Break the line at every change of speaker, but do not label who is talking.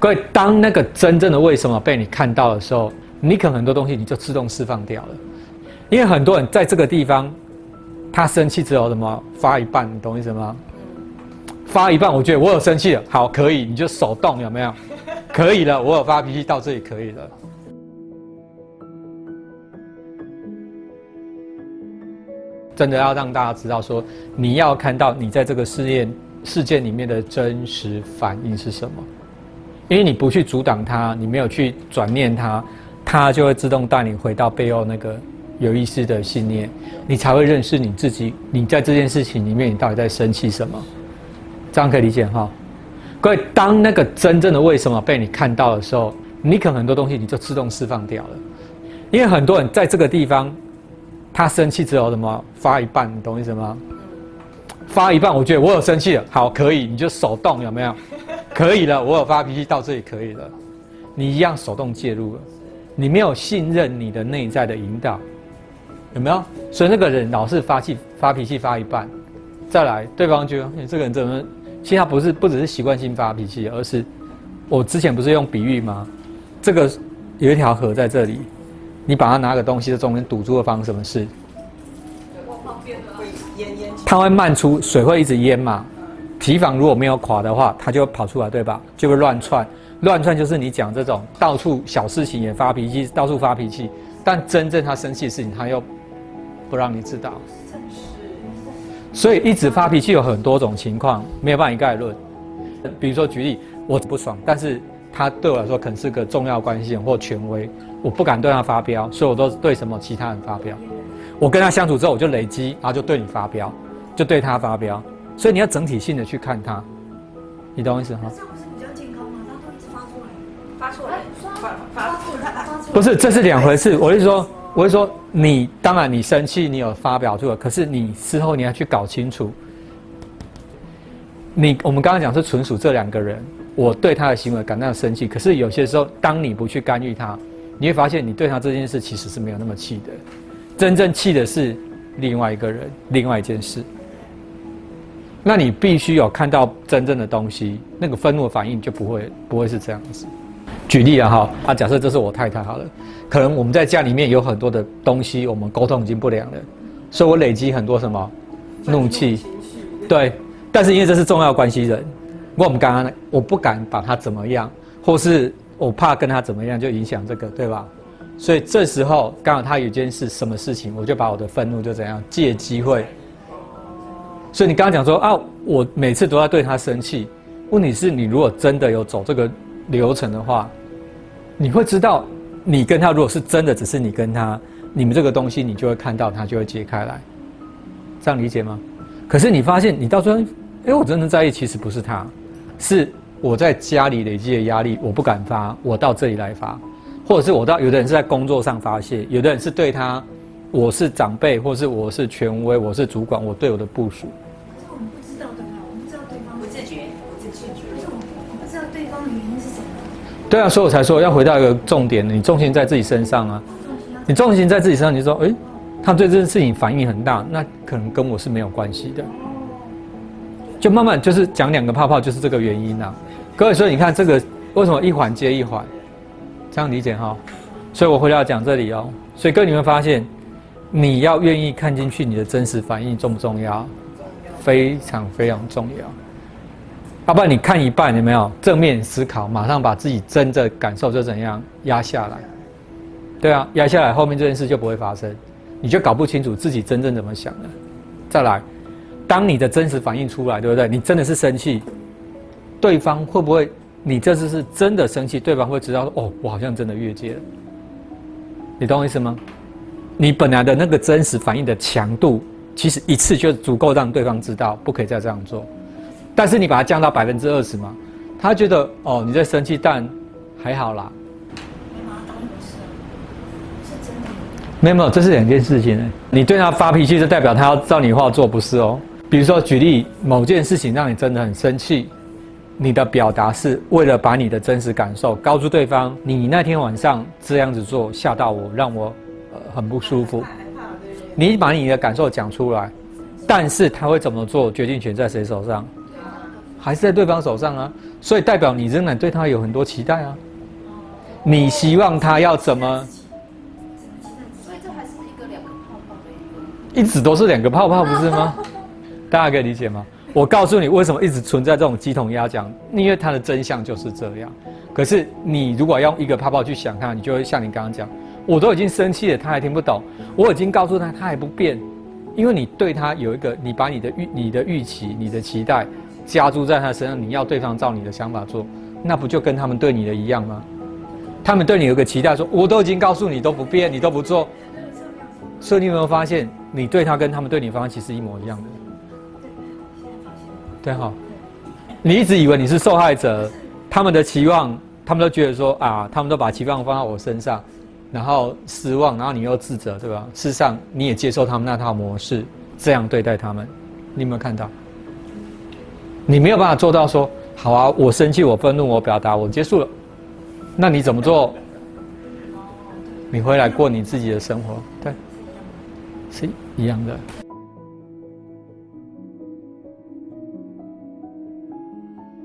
各位，当那个真正的为什么被你看到的时候，你可能很多东西你就自动释放掉了。因为很多人在这个地方，他生气之后什么发一半，你懂意思吗？发一半，我觉得我有生气了，好，可以，你就手动有没有？可以了，我有发脾气到这里可以了。真的要让大家知道，说你要看到你在这个事件事件里面的真实反应是什么，因为你不去阻挡它，你没有去转念它，它就会自动带你回到背后那个有意思的信念，你才会认识你自己。你在这件事情里面，你到底在生气什么？这样可以理解哈？各位，当那个真正的为什么被你看到的时候，你可能很多东西你就自动释放掉了，因为很多人在这个地方。他生气之后什么发一半，你懂意思吗？发一半，我觉得我有生气了，好，可以，你就手动有没有？可以了，我有发脾气到这里可以了，你一样手动介入了，你没有信任你的内在的引导，有没有？所以那个人老是发气发脾气发一半，再来，对方觉得你这个人怎么？其实他不是不只是习惯性发脾气，而是我之前不是用比喻吗？这个有一条河在这里。你把它拿个东西在中间堵住了，发生什么事？它会漫出水，会一直淹嘛。堤防如果没有垮的话，它就跑出来，对吧？就会乱窜，乱窜就是你讲这种到处小事情也发脾气，到处发脾气，但真正他生气的事情，他又不让你知道。所以一直发脾气有很多种情况，没有办法一概论。比如说举例，我不爽，但是他对我来说可能是个重要关系人或权威。我不敢对他发飙，所以我都对什么其他人发飙。我跟他相处之后，我就累积，然后就对你发飙，就对他发飙。所以你要整体性的去看他，你懂我意思哈？
这样不是比较健康吗？他都一直发出来，发出来，发发出来，发出来。
不是，这是两回事。我是说，我是说，你当然你生气，你有发表出来，可是你事后你要去搞清楚。你我们刚刚讲是纯属这两个人，我对他的行为感到生气，可是有些时候，当你不去干预他。你会发现，你对他这件事其实是没有那么气的，真正气的是另外一个人，另外一件事。那你必须有看到真正的东西，那个愤怒的反应就不会不会是这样子。举例啊哈，啊假设这是我太太好了，可能我们在家里面有很多的东西，我们沟通已经不良了，所以我累积很多什么怒气，对。但是因为这是重要关系人，我们刚刚我不敢把他怎么样，或是。我怕跟他怎么样就影响这个，对吧？所以这时候刚好他有件事，什么事情，我就把我的愤怒就怎样借机会。所以你刚刚讲说啊，我每次都要对他生气。问题是你如果真的有走这个流程的话，你会知道，你跟他如果是真的只是你跟他，你们这个东西你就会看到，他就会解开来。这样理解吗？可是你发现你到最后，哎，我真的在意，其实不是他，是。我在家里累积的压力，我不敢发，我到这里来发，或者是我到有的人是在工作上发泄，有的人是对他，我是长辈，或是我是权威，我是主管，我对我的部署。
可是我们不知道对方，我们不知道对方不自觉，不自觉。可是我们不知道对方的原因是什么。
对啊，所以我才说要回到一个重点，你重心在自己身上啊。你重心在自己身上，你说，哎，他对这件事情反应很大，那可能跟我是没有关系的。就慢慢就是讲两个泡泡，就是这个原因呐。各位，所以你看这个为什么一环接一环，这样理解哈？所以我回到讲这里哦。所以各位你会发现，你要愿意看进去你的真实反应重不重要？非常非常重要。要不然你看一半有没有正面思考，马上把自己真的感受就怎样压下来？对啊，压下来后面这件事就不会发生，你就搞不清楚自己真正怎么想的。再来，当你的真实反应出来，对不对？你真的是生气。对方会不会？你这次是真的生气？对方会知道哦，我好像真的越界了。你懂我意思吗？你本来的那个真实反应的强度，其实一次就足够让对方知道不可以再这样做。但是你把它降到百分之二十嘛，他觉得哦你在生气，但还好啦。没有没有，这是两件事情。你对他发脾气，就代表他要照你话做，不是哦。比如说举例，某件事情让你真的很生气。你的表达是为了把你的真实感受告诉对方，你那天晚上这样子做吓到我，让我很不舒服。你把你的感受讲出来，但是他会怎么做，决定权在谁手上？还是在对方手上啊，所以代表你仍然对他有很多期待啊。你希望他要怎么？
所以这还是一个两个泡泡。
一直都是两个泡泡，不是吗？大家可以理解吗？我告诉你，为什么一直存在这种鸡同鸭讲？因为它的真相就是这样。可是你如果用一个泡泡去想它，你就会像你刚刚讲，我都已经生气了，他还听不懂。我已经告诉他，他还不变，因为你对他有一个，你把你的预、你的预期、你的期待加注在他身上，你要对方照你的想法做，那不就跟他们对你的一样吗？他们对你有个期待，说我都已经告诉你都不变，你都不做，所以你有没有发现，你对他跟他们对你方向其实一模一样的？对哈，你一直以为你是受害者，他们的期望，他们都觉得说啊，他们都把期望放到我身上，然后失望，然后你又自责，对吧？事实上你也接受他们那套模式，这样对待他们，你有没有看到？你没有办法做到说，好啊，我生气，我愤怒，我表达，我结束了。那你怎么做？你回来过你自己的生活，对，是一样的。